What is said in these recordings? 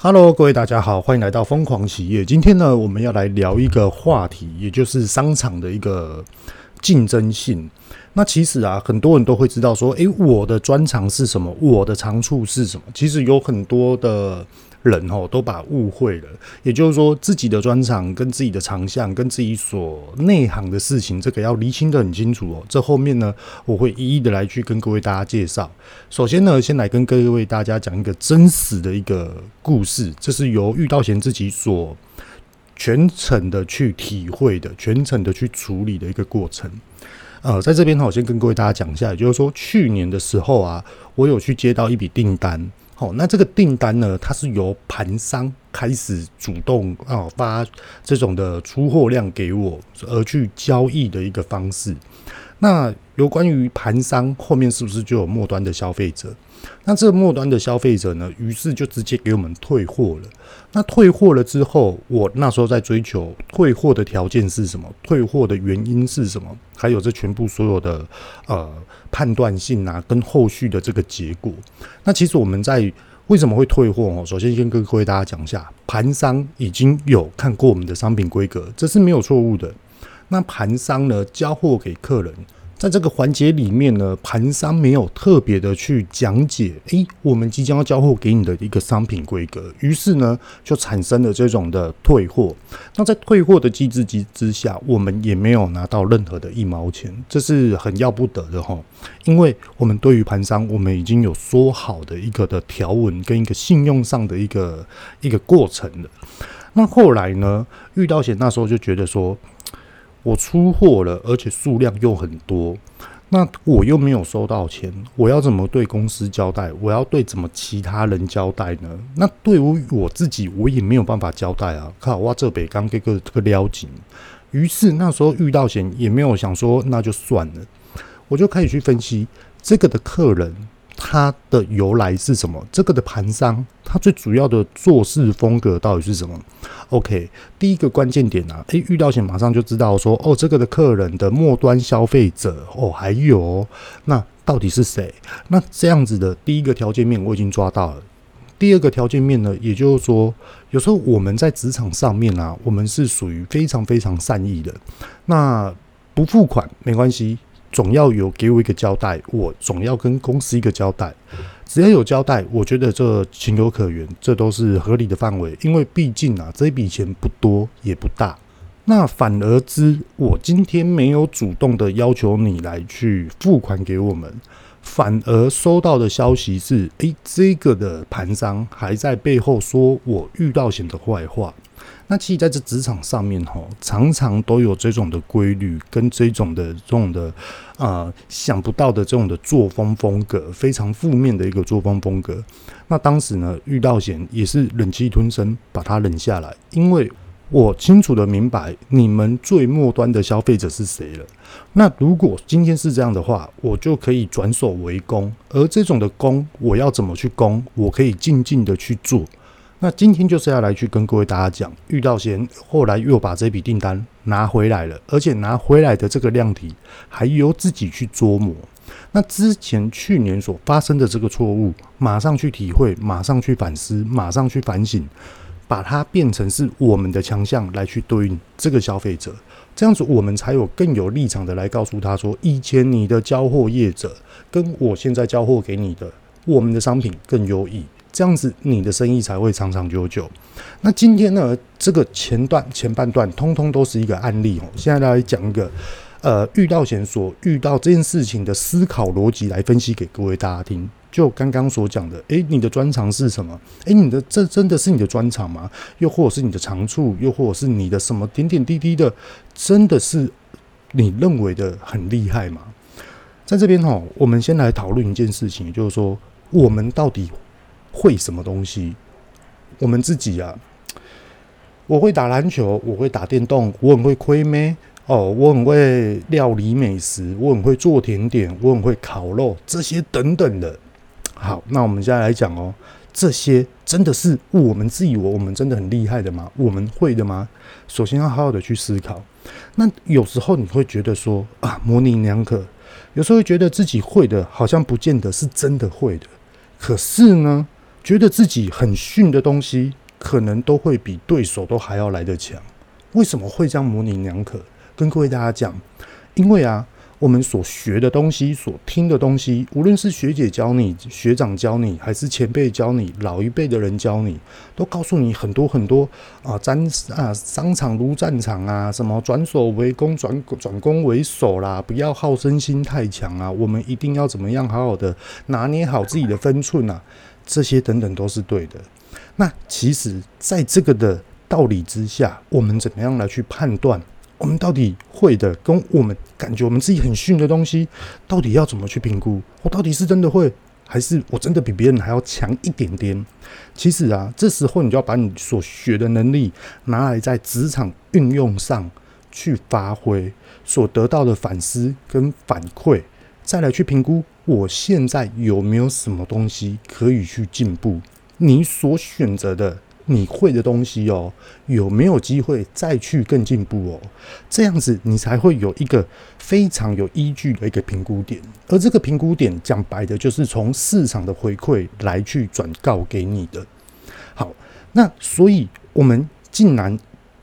Hello，各位大家好，欢迎来到疯狂企业。今天呢，我们要来聊一个话题，也就是商场的一个竞争性。那其实啊，很多人都会知道说，诶，我的专长是什么？我的长处是什么？其实有很多的。人哦，都把误会了，也就是说，自己的专长跟自己的长项，跟自己所内行的事情，这个要厘清得很清楚哦。这后面呢，我会一一的来去跟各位大家介绍。首先呢，先来跟各位大家讲一个真实的一个故事，这是由玉道贤自己所全程的去体会的，全程的去处理的一个过程。呃，在这边呢，我先跟各位大家讲一下，也就是说，去年的时候啊，我有去接到一笔订单。好，那这个订单呢，它是由盘商开始主动啊发这种的出货量给我，而去交易的一个方式。那有关于盘商后面是不是就有末端的消费者？那这末端的消费者呢，于是就直接给我们退货了。那退货了之后，我那时候在追求退货的条件是什么？退货的原因是什么？还有这全部所有的呃判断性啊，跟后续的这个结果。那其实我们在为什么会退货哦？首先先跟各位大家讲一下，盘商已经有看过我们的商品规格，这是没有错误的。那盘商呢，交货给客人。在这个环节里面呢，盘商没有特别的去讲解，诶，我们即将要交货给你的一个商品规格，于是呢，就产生了这种的退货。那在退货的机制之之下，我们也没有拿到任何的一毛钱，这是很要不得的哈。因为我们对于盘商，我们已经有说好的一个的条文跟一个信用上的一个一个过程了。那后来呢，遇到险那时候就觉得说。我出货了，而且数量又很多，那我又没有收到钱，我要怎么对公司交代？我要对怎么其他人交代呢？那对于我自己，我也没有办法交代啊！靠，我这北刚这个这个撩紧，于是那时候遇到险，也没有想说那就算了，我就开始去分析这个的客人。它的由来是什么？这个的盘商，它最主要的做事风格到底是什么？OK，第一个关键点啊，诶，遇到险马上就知道说，哦，这个的客人的末端消费者，哦，还有那到底是谁？那这样子的第一个条件面我已经抓到了。第二个条件面呢，也就是说，有时候我们在职场上面啊，我们是属于非常非常善意的，那不付款没关系。总要有给我一个交代，我总要跟公司一个交代。只要有交代，我觉得这情有可原，这都是合理的范围。因为毕竟啊，这笔钱不多也不大。那反而之，我今天没有主动的要求你来去付款给我们。反而收到的消息是，诶，这个的盘商还在背后说我遇到险的坏话。那其实在这职场上面，哈，常常都有这种的规律，跟这种的这种的啊，想不到的这种的作风风格，非常负面的一个作风风格。那当时呢，遇到险也是忍气吞声，把它忍下来，因为。我清楚的明白你们最末端的消费者是谁了。那如果今天是这样的话，我就可以转守为攻。而这种的攻，我要怎么去攻？我可以静静的去做。那今天就是要来去跟各位大家讲，遇到险后来又把这笔订单拿回来了，而且拿回来的这个量体还由自己去琢磨。那之前去年所发生的这个错误，马上去体会，马上去反思，马上去反省。把它变成是我们的强项来去对应这个消费者，这样子我们才有更有立场的来告诉他说，以前你的交货业者跟我现在交货给你的，我们的商品更优异，这样子你的生意才会长长久久。那今天呢，这个前段前半段通通都是一个案例哦，现在来讲一个。呃，遇到前所遇到这件事情的思考逻辑来分析给各位大家听。就刚刚所讲的，诶，你的专长是什么？诶，你的这真的是你的专长吗？又或者是你的长处？又或者是你的什么点点滴滴的，真的是你认为的很厉害吗？在这边哈，我们先来讨论一件事情，就是说我们到底会什么东西？我们自己啊，我会打篮球，我会打电动，我很会亏咩？哦，我很会料理美食，我很会做甜点，我很会烤肉，这些等等的。好，那我们现在来讲哦，这些真的是我们自以为我们真的很厉害的吗？我们会的吗？首先要好好的去思考。那有时候你会觉得说啊，模棱两可，有时候会觉得自己会的，好像不见得是真的会的。可是呢，觉得自己很逊的东西，可能都会比对手都还要来得强。为什么会这样模棱两可？跟各位大家讲，因为啊。我们所学的东西，所听的东西，无论是学姐教你、学长教你，还是前辈教你、老一辈的人教你，都告诉你很多很多啊，战啊，商场如战场啊，什么转守为攻、转转攻为守啦，不要好胜心太强啊，我们一定要怎么样好好的拿捏好自己的分寸啊，这些等等都是对的。那其实，在这个的道理之下，我们怎么样来去判断？我们到底会的，跟我们感觉我们自己很逊的东西，到底要怎么去评估？我到底是真的会，还是我真的比别人还要强一点点？其实啊，这时候你就要把你所学的能力拿来在职场运用上去发挥，所得到的反思跟反馈，再来去评估我现在有没有什么东西可以去进步。你所选择的。你会的东西哦，有没有机会再去更进步哦？这样子你才会有一个非常有依据的一个评估点，而这个评估点讲白的就是从市场的回馈来去转告给你的。好，那所以我们竟然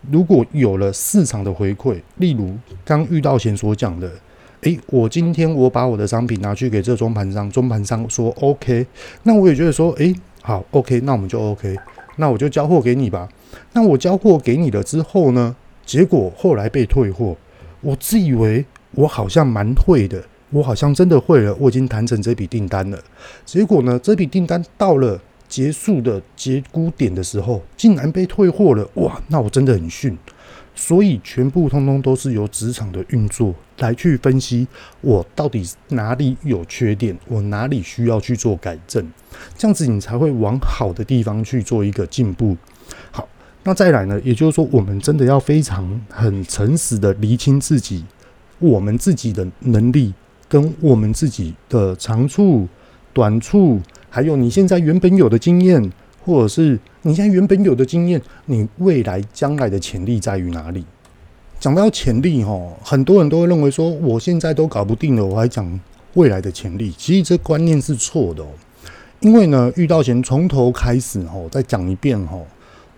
如果有了市场的回馈，例如刚遇到前所讲的，诶，我今天我把我的商品拿去给这中盘商，中盘商说 OK，那我也觉得说，诶，好 OK，那我们就 OK。那我就交货给你吧。那我交货给你了之后呢？结果后来被退货。我自以为我好像蛮会的，我好像真的会了，我已经谈成这笔订单了。结果呢，这笔订单到了结束的结估点的时候，竟然被退货了。哇，那我真的很逊。所以全部通通都是由职场的运作来去分析，我到底哪里有缺点，我哪里需要去做改正，这样子你才会往好的地方去做一个进步。好，那再来呢，也就是说，我们真的要非常很诚实的厘清自己，我们自己的能力跟我们自己的长处、短处，还有你现在原本有的经验。或者是你现在原本有的经验，你未来将来的潜力在于哪里？讲到潜力，哈，很多人都会认为说，我现在都搞不定了，我还讲未来的潜力，其实这观念是错的。因为呢，遇到前从头开始，哈，再讲一遍，哈，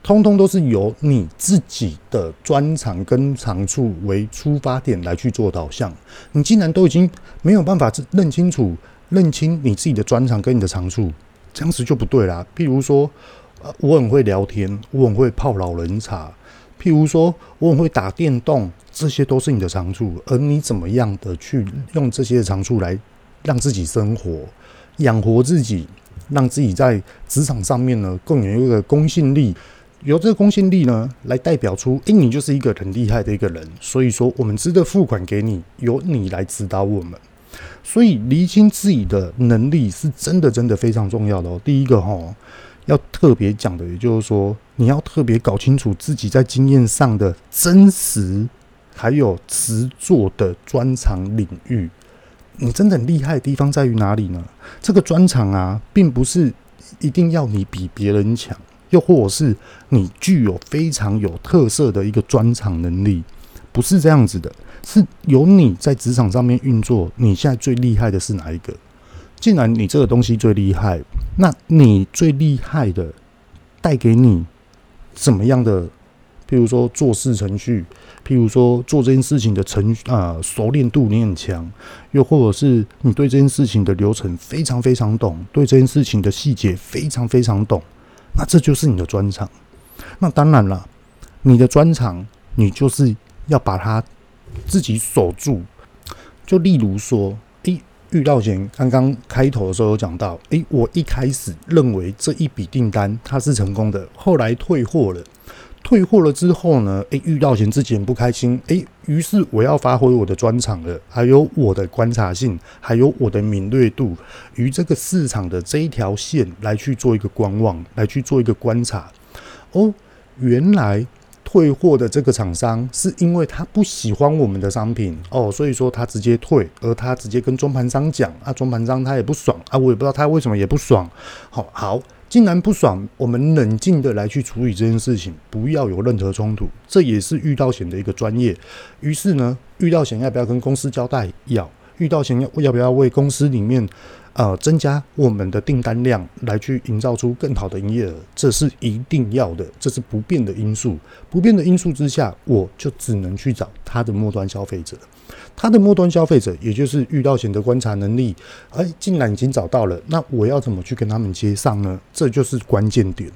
通通都是由你自己的专长跟长处为出发点来去做导向。你竟然都已经没有办法认清楚、认清你自己的专长跟你的长处。这样子就不对啦。譬如说，我很会聊天，我很会泡老人茶。譬如说，我很会打电动，这些都是你的长处。而你怎么样的去用这些长处来让自己生活、养活自己，让自己在职场上面呢更有一个公信力。由这个公信力呢来代表出，诶，你就是一个很厉害的一个人。所以说，我们值得付款给你，由你来指导我们。所以，厘清自己的能力是真的，真的非常重要的哦。第一个哈，要特别讲的，也就是说，你要特别搞清楚自己在经验上的真实，还有实作的专长领域。你真的厉害的地方在于哪里呢？这个专长啊，并不是一定要你比别人强，又或者是你具有非常有特色的一个专长能力，不是这样子的。是由你在职场上面运作，你现在最厉害的是哪一个？既然你这个东西最厉害，那你最厉害的带给你怎么样的？譬如说做事程序，譬如说做这件事情的程啊、呃、熟练度你很强，又或者是你对这件事情的流程非常非常懂，对这件事情的细节非常非常懂，那这就是你的专长。那当然了，你的专长，你就是要把它。自己守住，就例如说，遇到前刚刚开头的时候有讲到，诶，我一开始认为这一笔订单它是成功的，后来退货了，退货了之后呢，诶，遇到前自己很不开心，诶，于是我要发挥我的专长了，还有我的观察性，还有我的敏锐度，与这个市场的这一条线来去做一个观望，来去做一个观察，哦，原来。退货的这个厂商是因为他不喜欢我们的商品哦，所以说他直接退，而他直接跟中盘商讲啊，中盘商他也不爽啊，我也不知道他为什么也不爽。好，好，既然不爽，我们冷静的来去处理这件事情，不要有任何冲突，这也是遇到险的一个专业。于是呢，遇到险要不要跟公司交代？要。遇到险要要不要为公司里面呃增加我们的订单量，来去营造出更好的营业额，这是一定要的，这是不变的因素。不变的因素之下，我就只能去找他的末端消费者。他的末端消费者，也就是遇到险的观察能力，哎，竟然已经找到了，那我要怎么去跟他们接上呢？这就是关键点。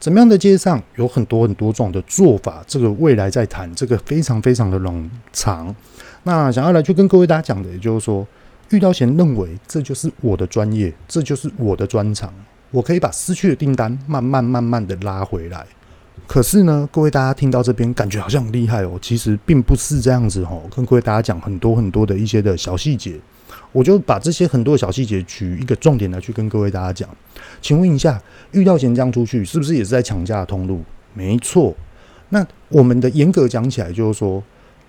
怎么样的接上，有很多很多种的做法，这个未来再谈，这个非常非常的冗长。那想要来去跟各位大家讲的，也就是说，遇到险认为这就是我的专业，这就是我的专长，我可以把失去的订单慢慢慢慢的拉回来。可是呢，各位大家听到这边，感觉好像很厉害哦，其实并不是这样子哦。跟各位大家讲很多很多的一些的小细节。我就把这些很多小细节举一个重点来去跟各位大家讲。请问一下，遇到险这样出去，是不是也是在抢价的通路？没错。那我们的严格讲起来，就是说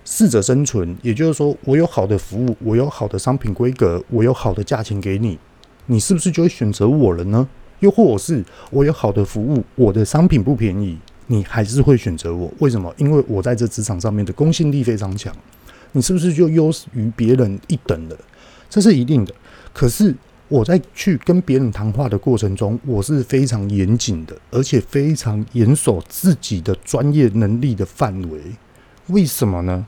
适者生存，也就是说，我有好的服务，我有好的商品规格，我有好的价钱给你，你是不是就会选择我了呢？又或者是我有好的服务，我的商品不便宜，你还是会选择我？为什么？因为我在这职场上面的公信力非常强，你是不是就优于别人一等了？这是一定的，可是我在去跟别人谈话的过程中，我是非常严谨的，而且非常严守自己的专业能力的范围。为什么呢？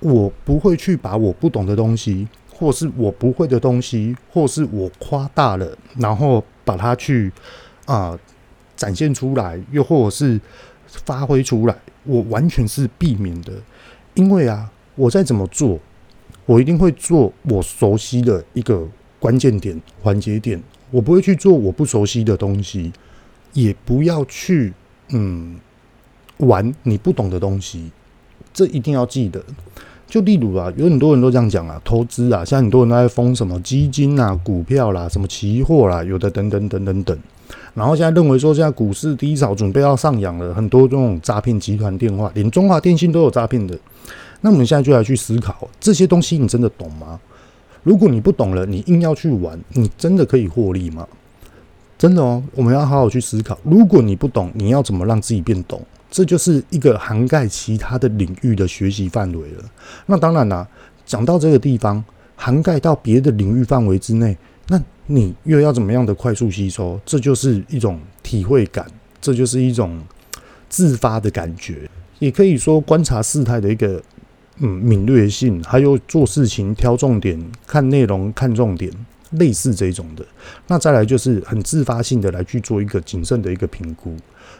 我不会去把我不懂的东西，或是我不会的东西，或是我夸大了，然后把它去啊、展现出来，又或者是发挥出来，我完全是避免的。因为啊，我再怎么做。我一定会做我熟悉的一个关键点、环节点，我不会去做我不熟悉的东西，也不要去嗯玩你不懂的东西，这一定要记得。就例如啊，有很多人都这样讲啊，投资啊，像很多人都在封什么基金啊、股票啦、什么期货啦，有的等等等等等。然后现在认为说，现在股市低潮，准备要上扬了，很多这种诈骗集团电话，连中华电信都有诈骗的。那我们现在就来去思考这些东西，你真的懂吗？如果你不懂了，你硬要去玩，你真的可以获利吗？真的哦，我们要好好去思考。如果你不懂，你要怎么让自己变懂？这就是一个涵盖其他的领域的学习范围了。那当然啦，讲到这个地方，涵盖到别的领域范围之内，那你又要怎么样的快速吸收？这就是一种体会感，这就是一种自发的感觉，也可以说观察事态的一个。嗯，敏锐性，还有做事情挑重点、看内容看重点，类似这种的。那再来就是很自发性的来去做一个谨慎的一个评估。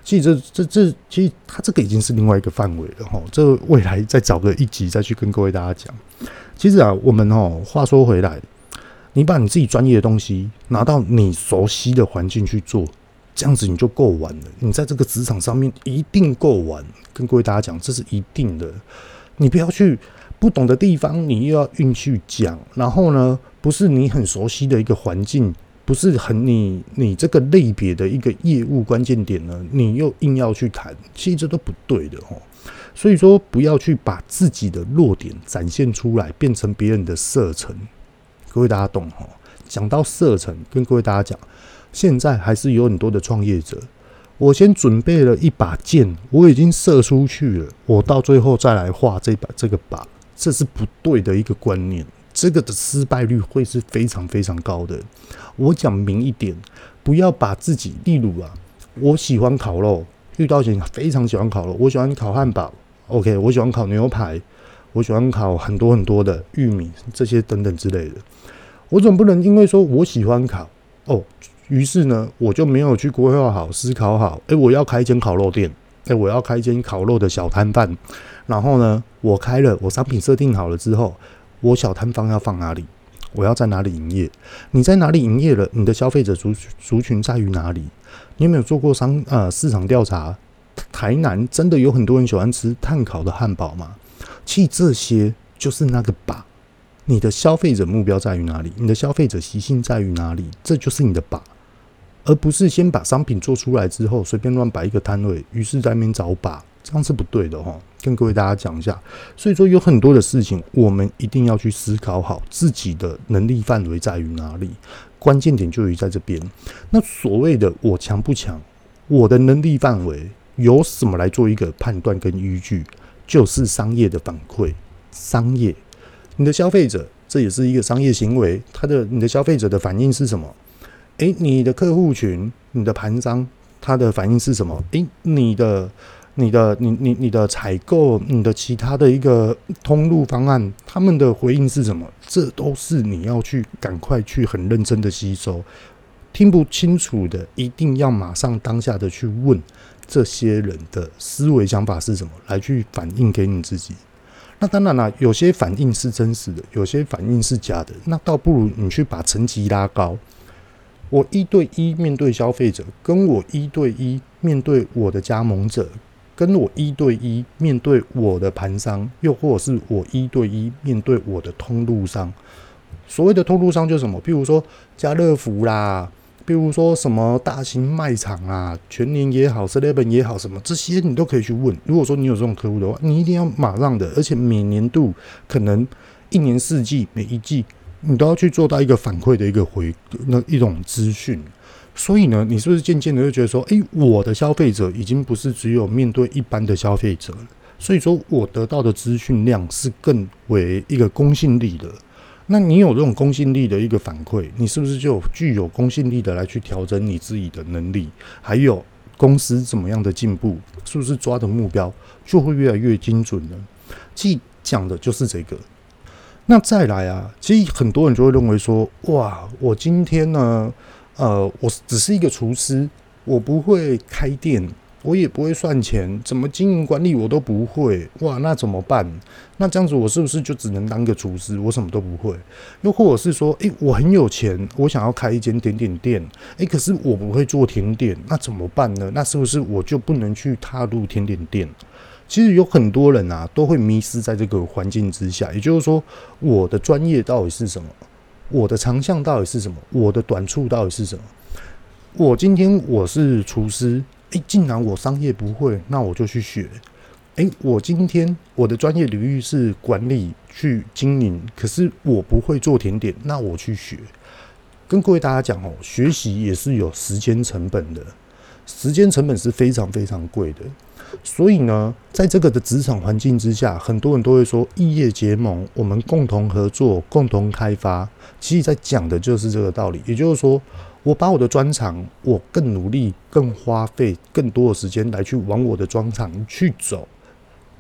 其实这这这，其实它这个已经是另外一个范围了哈。这未来再找个一集再去跟各位大家讲。其实啊，我们哦，话说回来，你把你自己专业的东西拿到你熟悉的环境去做，这样子你就够玩了。你在这个职场上面一定够玩。跟各位大家讲，这是一定的。你不要去不懂的地方，你又要硬去讲，然后呢，不是你很熟悉的一个环境，不是很你你这个类别的一个业务关键点呢，你又硬要去谈，其实这都不对的哦。所以说，不要去把自己的弱点展现出来，变成别人的射程。各位大家懂哦？讲到射程，跟各位大家讲，现在还是有很多的创业者。我先准备了一把剑，我已经射出去了。我到最后再来画这把这个靶，这是不对的一个观念。这个的失败率会是非常非常高的。我讲明一点，不要把自己，例如啊，我喜欢烤肉，遇到险非常喜欢烤肉，我喜欢烤汉堡，OK，我喜欢烤牛排，我喜欢烤很多很多的玉米这些等等之类的。我总不能因为说我喜欢烤哦。于是呢，我就没有去规划好、思考好。诶，我要开一间烤肉店，诶，我要开一间烤肉的小摊贩。然后呢，我开了，我商品设定好了之后，我小摊贩要放哪里？我要在哪里营业？你在哪里营业了？你的消费者族族群在于哪里？你有没有做过商呃市场调查？台南真的有很多人喜欢吃炭烤的汉堡吗？其实这些就是那个靶。你的消费者目标在于哪里？你的消费者习性在于哪里？这就是你的靶。而不是先把商品做出来之后随便乱摆一个摊位，于是在那边找靶，这样是不对的哈。跟各位大家讲一下，所以说有很多的事情，我们一定要去思考好自己的能力范围在于哪里，关键点就于在这边。那所谓的我强不强，我的能力范围由什么来做一个判断跟依据？就是商业的反馈，商业，你的消费者。这也是一个商业行为。他的你的消费者的反应是什么？诶，你的客户群、你的盘商，他的反应是什么？诶，你的、你的、你、你、你的采购、你的其他的一个通路方案，他们的回应是什么？这都是你要去赶快去很认真的吸收。听不清楚的，一定要马上当下的去问这些人的思维想法是什么，来去反映给你自己。那当然了，有些反应是真实的，有些反应是假的。那倒不如你去把层级拉高。我一对一面对消费者，跟我一对一面对我的加盟者，跟我一对一面对我的盘商，又或者是我一对一面对我的通路商。所谓的通路商就是什么？譬如说家乐福啦。比如说什么大型卖场啊，全联也好，Seven 也好，什么这些你都可以去问。如果说你有这种客户的话，你一定要马上的，而且每年度可能一年四季每一季你都要去做到一个反馈的一个回那一种资讯。所以呢，你是不是渐渐的就觉得说，诶，我的消费者已经不是只有面对一般的消费者了，所以说我得到的资讯量是更为一个公信力的。那你有这种公信力的一个反馈，你是不是就具有公信力的来去调整你自己的能力？还有公司怎么样的进步，是不是抓的目标就会越来越精准呢？其实讲的就是这个。那再来啊，其实很多人就会认为说，哇，我今天呢，呃，我只是一个厨师，我不会开店。我也不会算钱，怎么经营管理我都不会，哇，那怎么办？那这样子我是不是就只能当个厨师？我什么都不会。又或者是说，诶，我很有钱，我想要开一间点点店，诶，可是我不会做甜点，那怎么办呢？那是不是我就不能去踏入甜点店？其实有很多人啊，都会迷失在这个环境之下。也就是说，我的专业到底是什么？我的长项到底是什么？我的短处到底是什么？我今天我是厨师。诶，竟然我商业不会，那我就去学。诶，我今天我的专业领域是管理去经营，可是我不会做甜点，那我去学。跟各位大家讲哦，学习也是有时间成本的，时间成本是非常非常贵的。所以呢，在这个的职场环境之下，很多人都会说异业结盟，我们共同合作，共同开发。其实，在讲的就是这个道理，也就是说。我把我的专长，我更努力，更花费更多的时间来去往我的专长去走。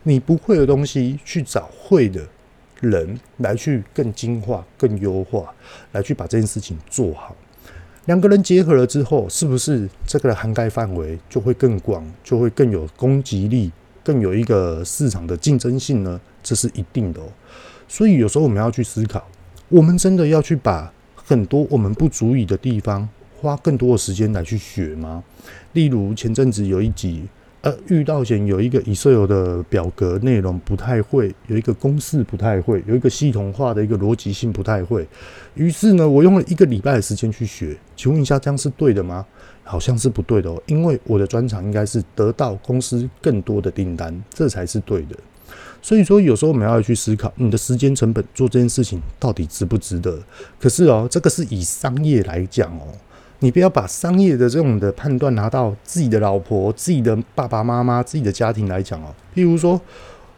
你不会的东西，去找会的人来去更精化、更优化，来去把这件事情做好。两个人结合了之后，是不是这个涵盖范围就会更广，就会更有攻击力，更有一个市场的竞争性呢？这是一定的哦。所以有时候我们要去思考，我们真的要去把。很多我们不足以的地方，花更多的时间来去学吗？例如前阵子有一集，呃，遇到前有一个 Excel 的表格内容不太会，有一个公式不太会，有一个系统化的一个逻辑性不太会。于是呢，我用了一个礼拜的时间去学。请问一下，这样是对的吗？好像是不对的哦，因为我的专长应该是得到公司更多的订单，这才是对的。所以说，有时候我们要去思考，你的时间成本做这件事情到底值不值得？可是哦，这个是以商业来讲哦，你不要把商业的这种的判断拿到自己的老婆、自己的爸爸妈妈、自己的家庭来讲哦。譬如说，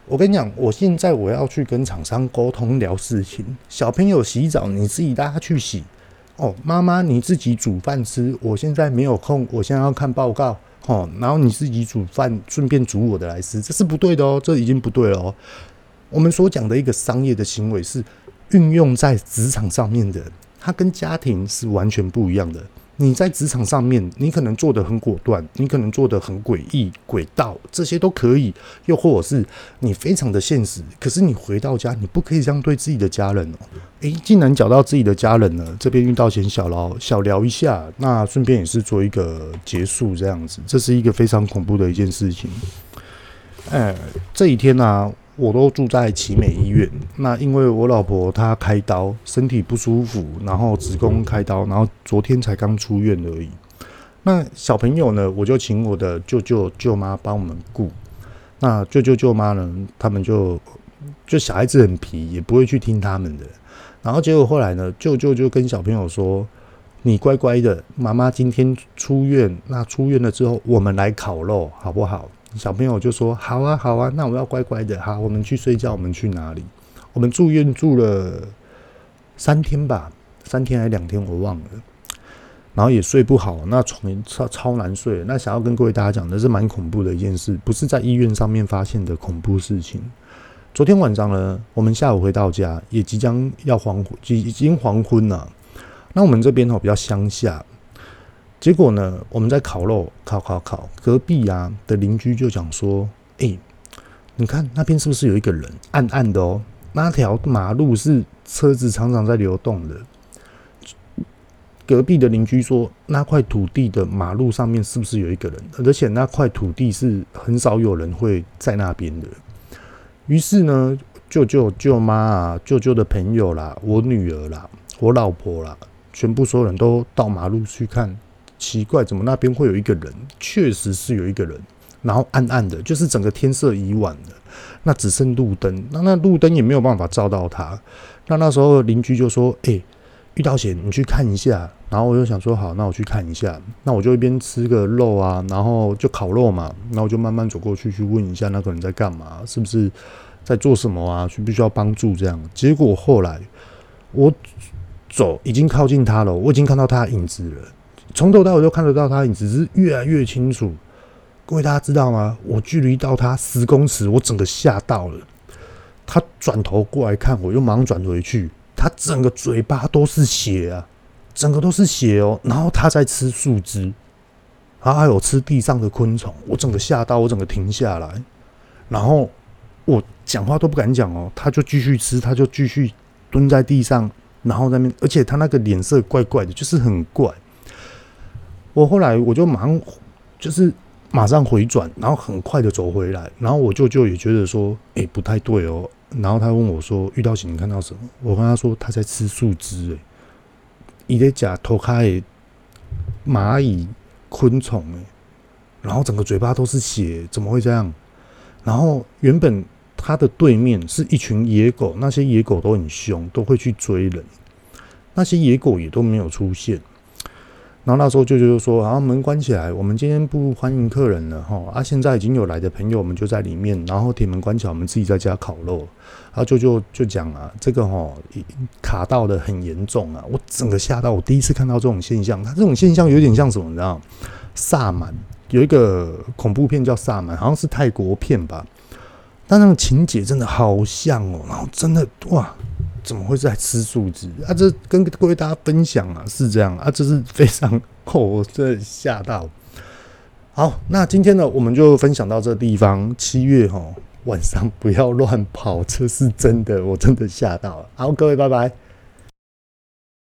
我跟你讲，我现在我要去跟厂商沟通聊事情，小朋友洗澡你自己带他去洗哦，妈妈你自己煮饭吃，我现在没有空，我现在要看报告。哦，然后你自己煮饭，顺便煮我的来吃，这是不对的哦，这已经不对了哦。我们所讲的一个商业的行为是运用在职场上面的，它跟家庭是完全不一样的。你在职场上面，你可能做得很果断，你可能做得很诡异、诡道，这些都可以。又或者是你非常的现实，可是你回到家，你不可以这样对自己的家人哦。诶，既然讲到自己的家人了，这边遇到先小聊小聊一下，那顺便也是做一个结束，这样子，这是一个非常恐怖的一件事情。哎，这一天呢、我都住在奇美医院。那因为我老婆她开刀，身体不舒服，然后子宫开刀，然后昨天才刚出院而已。那小朋友呢，我就请我的舅舅舅妈帮我们顾。那舅舅舅妈呢，他们就就小孩子很皮，也不会去听他们的。然后结果后来呢，舅舅就跟小朋友说：“你乖乖的，妈妈今天出院。那出院了之后，我们来烤肉，好不好？”小朋友就说：“好啊，好啊，那我要乖乖的。好，我们去睡觉。我们去哪里？我们住院住了三天吧，三天还是两天我忘了。然后也睡不好，那床超超难睡。那想要跟各位大家讲的是蛮恐怖的一件事，不是在医院上面发现的恐怖事情。昨天晚上呢，我们下午回到家，也即将要黄昏，已经黄昏了。那我们这边哦比较乡下，结果呢，我们在烤肉，烤烤烤，隔壁啊的邻居就讲说：“哎，你看那边是不是有一个人？暗暗的哦，那条马路是车子常常在流动的。”隔壁的邻居说：“那块土地的马路上面是不是有一个人？而且那块土地是很少有人会在那边的。”于是呢，舅舅、舅妈啊、舅舅的朋友啦、我女儿啦、我老婆啦，全部所有人都到马路去看。奇怪，怎么那边会有一个人？确实是有一个人，然后暗暗的，就是整个天色已晚了，那只剩路灯，那那路灯也没有办法照到他。那那时候邻居就说：“哎。”遇到险，你去看一下。然后我就想说，好，那我去看一下。那我就一边吃个肉啊，然后就烤肉嘛。然后我就慢慢走过去，去问一下那个人在干嘛，是不是在做什么啊？需不需要帮助？这样。结果后来我走，已经靠近他了，我已经看到他的影子了。从头到尾都看得到他影子，是越来越清楚。各位大家知道吗？我距离到他十公尺，我整个吓到了。他转头过来看我，又忙转回去。他整个嘴巴都是血啊，整个都是血哦。然后他在吃树枝，然后还有吃地上的昆虫。我整个吓到，我整个停下来，然后我讲话都不敢讲哦。他就继续吃，他就继续蹲在地上，然后那边，而且他那个脸色怪怪的，就是很怪。我后来我就马上就是马上回转，然后很快的走回来，然后我舅舅也觉得说，哎，不太对哦。然后他问我说：“遇到险，你看到什么？”我跟他说：“他在吃树枝，诶，一个假头开蚂蚁、昆虫，诶，然后整个嘴巴都是血，怎么会这样？然后原本他的对面是一群野狗，那些野狗都很凶，都会去追人，那些野狗也都没有出现。”然后那时候舅舅就说：“然啊，门关起来，我们今天不欢迎客人了哈。啊，现在已经有来的朋友，我们就在里面。然后铁门关起来，我们自己在家烤肉。然后舅舅就讲啊，这个哈卡到的很严重啊，我整个吓到。我第一次看到这种现象，他这种现象有点像什么？你知道？萨满有一个恐怖片叫萨满，好像是泰国片吧。但那个情节真的好像哦，然后真的哇。”怎么会在吃树枝啊？这跟各位大家分享啊，是这样啊，这是非常哦，我真的吓到。好，那今天呢，我们就分享到这地方。七月哈，晚上不要乱跑，这是真的，我真的吓到了。好，各位，拜拜。